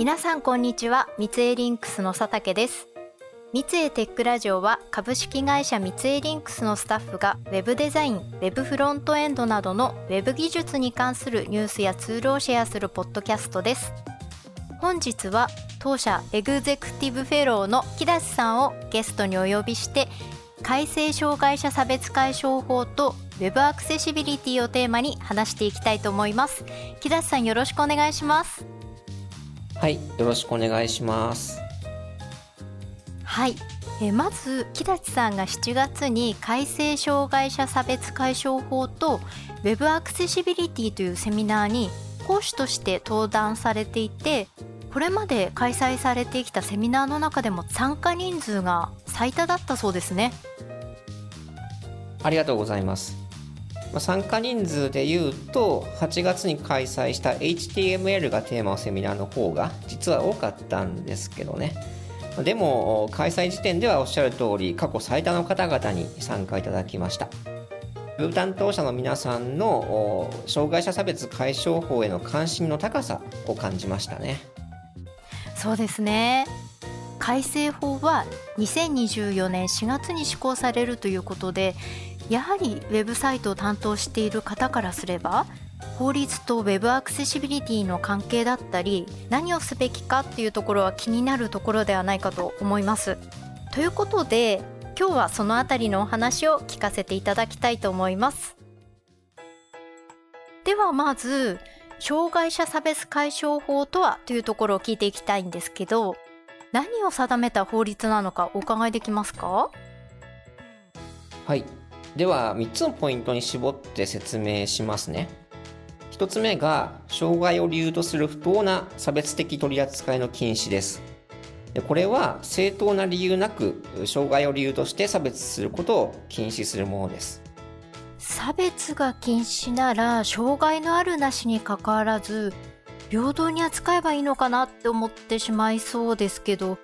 皆さんこんにちは。ミツエーリンクスの佐竹です。ミツエーテックラジオは株式会社ミツエーリンクスのスタッフが Web デザイン、Web フロントエンドなどの Web 技術に関するニュースやツールをシェアするポッドキャストです。本日は当社エグゼクティブフェローの木達さんをゲストにお呼びして改正障害者差別解消法と Web アクセシビリティをテーマに話していきたいと思います。木梨さんよろしくお願いします。はいよろしくお願いします。はいえまず木立さんが7月に改正障害者差別解消法と Web アクセシビリティというセミナーに講師として登壇されていてこれまで開催されてきたセミナーの中でも参加人数が最多だったそうですね。ありがとうございます参加人数でいうと8月に開催した HTML がテーマのセミナーの方が実は多かったんですけどね。でも開催時点ではおっしゃる通り過去最多の方々に参加いただきました。担当者の皆さんの障害者差別解消法への関心の高さを感じましたね。そうですね。改正法は2024年4月に施行されるということでやはりウェブサイトを担当している方からすれば法律と Web アクセシビリティの関係だったり何をすべきかっていうところは気になるところではないかと思います。ということで今日はそのあたりのお話を聞かせていただきたいと思います。ではまず障害者差別解消法とはというところを聞いていきたいんですけど何を定めた法律なのかお伺いできますか？はいでは3つのポイントに絞って説明しますね。1つ目が障害を理由とする不当な差別的取り扱いの禁止です。これは正当な理由なく障害を理由として差別することを禁止するものです。差別が禁止なら障害のあるなしにかかわらず平等に扱えばいいのかなって思ってしまいそうですけど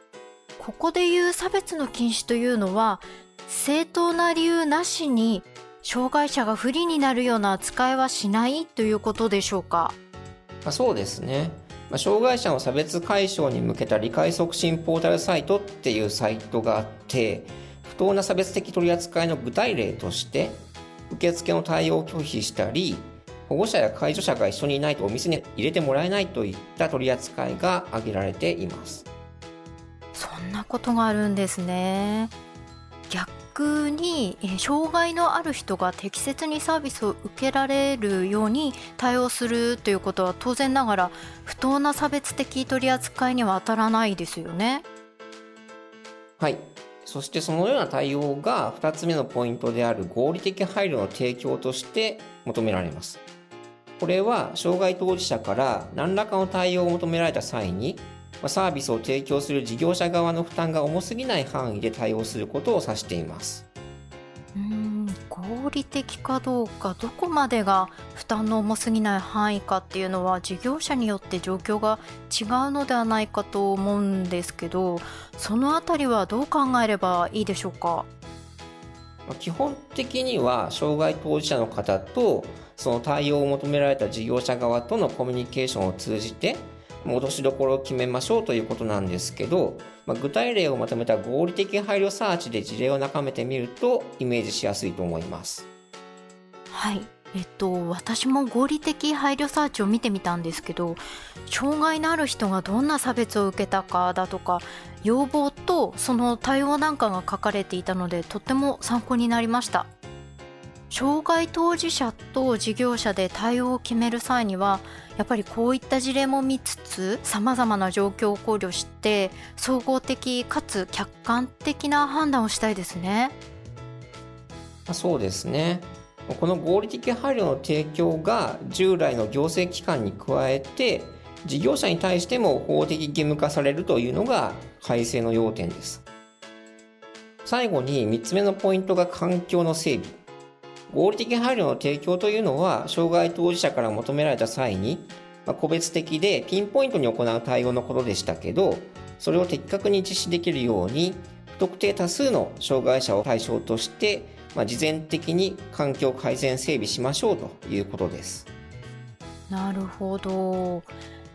ここで言う差別の禁止というのは正当な理由なしに障害者が不利になるような扱いはしないということでしょうか？そうですね。障害者の差別解消に向けた理解促進ポータルサイトっていうサイトがあって不当な差別的取り扱いの具体例として受付の対応を拒否したり保護者や介助者が一緒にいないとお店に入れてもらえないといった取り扱いが挙げられています。そんなことがあるんですね逆に、え障害のある人が適切にサービスを受けられるように対応するということは当然ながら不当な差別的取り扱いには当たらないですよね。はいそしてそのような対応が2つ目のポイントである合理的配慮の提供として求められます。これは障害当事者から何らかの対応を求められた際にサービスを提供する事業者側の負担が重すぎない範囲で対応することを指しています。うん合理的かどうかどこまでが負担の重すぎない範囲かっていうのは事業者によって状況が違うのではないかと思うんですけどそのあたりはどう考えればいいでしょうか？基本的には障害当事者の方とその対応を求められた事業者側とのコミュニケーションを通じて戻しどころを決めましょうということなんですけど、まあ、具体例をまとめた合理的配慮サーチで事例を眺めてみるとイメージしやすいと思います。はいえっと、私も合理的配慮サーチを見てみたんですけど障害のある人がどんな差別を受けたかだとか要望とその対応なんかが書かれていたのでとっても参考になりました障害当事者と事業者で対応を決める際にはやっぱりこういった事例も見つつさまざまな状況を考慮して総合的かつ客観的な判断をしたいですね。そうですねこの合理的配慮の提供が従来の行政機関に加えて事業者に対しても法的義務化されるというのが改正の要点です。最後に3つ目のポイントが環境の整備。合理的配慮の提供というのは障害当事者から求められた際に、まあ、個別的でピンポイントに行う対応のことでしたけどそれを的確に実施できるように不特定多数の障害者を対象として、まあ、事前的に環境改善整備しましょうということです。なるほど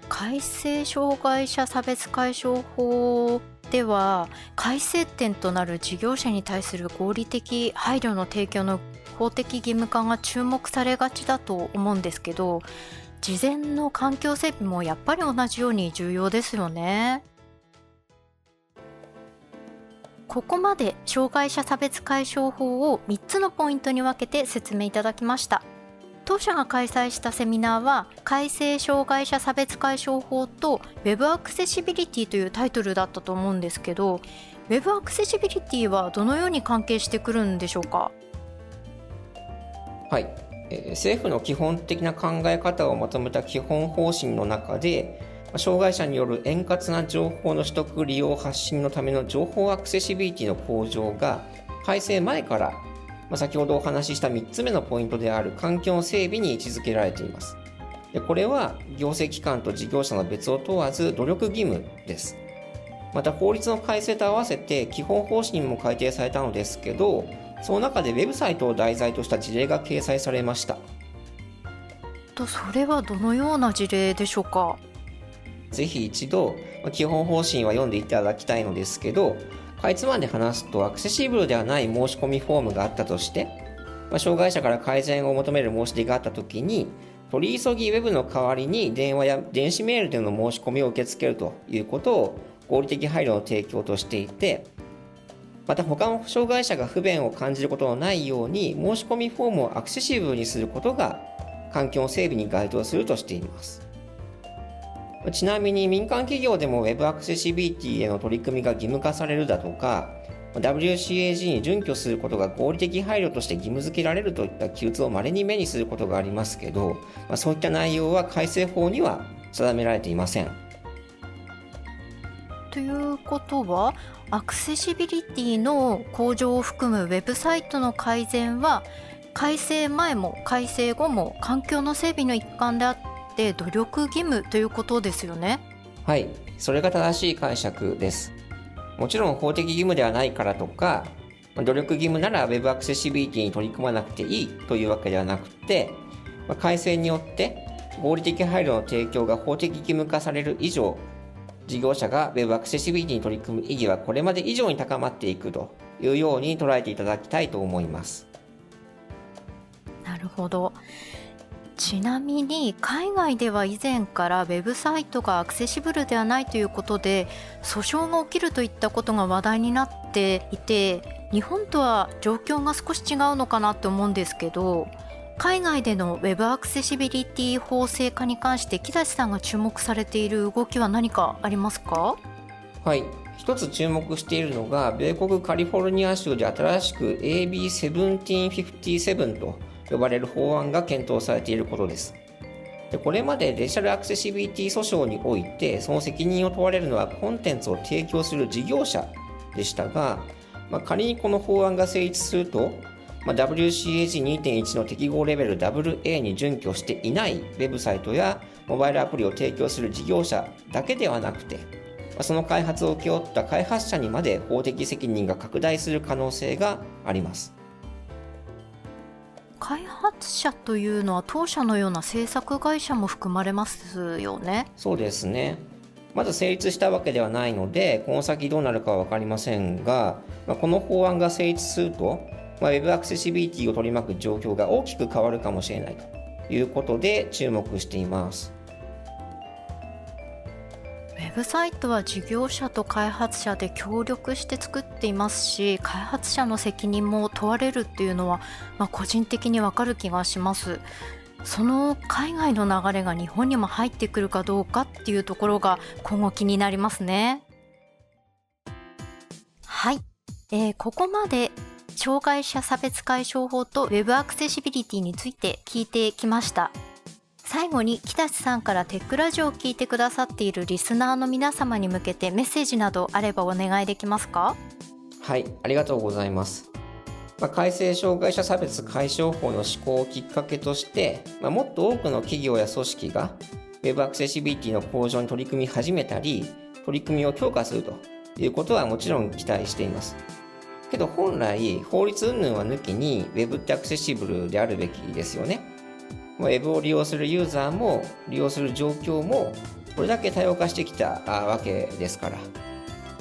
改正障害者差別解消法では改正点となる事業者に対する合理的配慮の提供の法的義務化が注目されがちだと思うんですけど事前の環境整備もやっぱり同じように重要ですよね。ここまで障害者差別解消法を3つのポイントに分けて説明いただきました。当社が開催したセミナーは改正障害者差別解消法と Web アクセシビリティというタイトルだったと思うんですけど Web アクセシビリティはどのように関係してくるんでしょうか？はい、え、政府の基本的な考え方をまとめた基本方針の中で障害者による円滑な情報の取得利用発信のための情報アクセシビリティの向上が改正前からま、先ほどお話しした3つ目のポイントである環境整備に位置づけられています。でこれは行政機関と事業者の別を問わず努力義務です。また法律の改正と合わせて基本方針も改定されたのですけど、その中でウェブサイトを題材とした事例が掲載されました。とそれはどのような事例でしょうか？ぜひ一度基本方針は読んでいただきたいのですけどかいつまんで話すとアクセシブルではない申し込みフォームがあったとして、まあ、障害者から改善を求める申し出があったときに取り急ぎウェブの代わりに電話や電子メールでの申し込みを受け付けるということを合理的配慮の提供としていてまた他の障害者が不便を感じることのないように申し込みフォームをアクセシブルにすることが環境整備に該当するとしています。ちなみに民間企業でも Web アクセシビリティへの取り組みが義務化されるだとか WCAG に準拠することが合理的配慮として義務付けられるといった記述を稀に目にすることがありますけど、まあ、そういった内容は改正法には定められていません。ということはアクセシビリティの向上を含むウェブサイトの改善は改正前も改正後も環境の整備の一環であって努力義務ということですよね。はい。それが正しい解釈です。もちろん法的義務ではないからとか努力義務なら Web アクセシビリティに取り組まなくていいというわけではなくて改正によって合理的配慮の提供が法的義務化される以上事業者が Web アクセシビリティに取り組む意義はこれまで以上に高まっていくというように捉えていただきたいと思います。なるほど。ちなみに海外では以前からウェブサイトがアクセシブルではないということで訴訟が起きるといったことが話題になっていて日本とは状況が少し違うのかなと思うんですけど海外でのウェブアクセシビリティ法制化に関して木立さんが注目されている動きは何かありますか？はい一つ注目しているのが米国カリフォルニア州で新しく AB1757 と呼ばれる法案が検討されていることです。でこれまでデジタルアクセシビリティ訴訟においてその責任を問われるのはコンテンツを提供する事業者でしたが、まあ、仮にこの法案が成立すると、まあ、WCAG2.1 の適合レベル WA に準拠していないウェブサイトやモバイルアプリを提供する事業者だけではなくて、まあ、その開発を請け負った開発者にまで法的責任が拡大する可能性があります。開発者というのは当社のような制作会社も含まれますよねそうですねまだ成立したわけではないのでこの先どうなるかは分かりませんが、まあ、この法案が成立すると、まあ、Web アクセシビリティを取り巻く状況が大きく変わるかもしれないということで注目しています。ウェブサイトは事業者と開発者で協力して作っていますし開発者の責任も問われるっていうのは、まあ、個人的にわかる気がします。その海外の流れが日本にも入ってくるかどうかっていうところが今後気になりますね。はい、えー、ここまで障害者差別解消法と Web アクセシビリティについて聞いてきました。最後に木立さんからテックラジオを聞いてくださっているリスナーの皆様に向けてメッセージなどあればお願いできますか？はいありがとうございます、まあ、改正障害者差別解消法の施行をきっかけとして、まあ、もっと多くの企業や組織が Web アクセシビリティの向上に取り組み始めたり取り組みを強化するということはもちろん期待しています。けど本来法律云々は抜きに Web ってアクセシブルであるべきですよね。ウェブを利用するユーザーも利用する状況もこれだけ多様化してきたわけですから、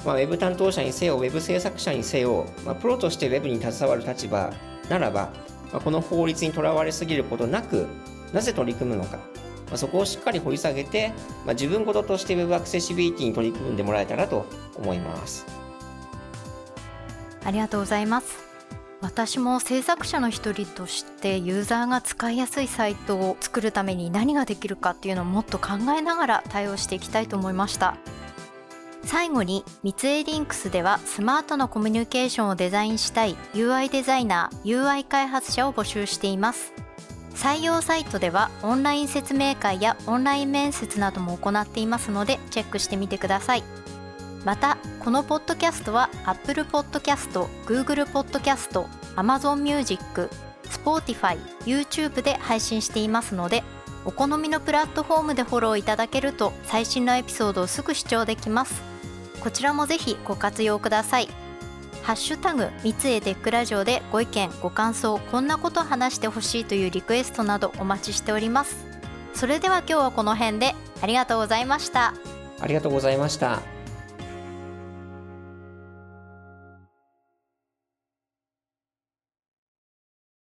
まあ、ウェブ担当者にせよウェブ制作者にせよ、まあ、プロとしてウェブに携わる立場ならば、まあ、この法律にとらわれすぎることなくなぜ取り組むのか、まあ、そこをしっかり掘り下げて、まあ、自分事として Web アクセシビリティに取り組んでもらえたらと思います。ありがとうございます。私も制作者の一人としてユーザーが使いやすいサイトを作るために何ができるかっていうのをもっと考えながら対応していきたいと思いました。最後に三井リンクスではスマートなコミュニケーションをデザインしたい UI デザイナー UI 開発者を募集しています。採用サイトではオンライン説明会やオンライン面接なども行っていますのでチェックしてみてください。またこのポッドキャストは Apple Podcast、Google Podcast、Amazon Music、Spotify、YouTube で配信していますのでお好みのプラットフォームでフォローいただけると最新のエピソードをすぐ視聴できます。こちらもぜひご活用ください。ハッシュタグ三井テックラジオでご意見ご感想こんなこと話してほしいというリクエストなどお待ちしております。それでは今日はこの辺で。ありがとうございました。ありがとうございました。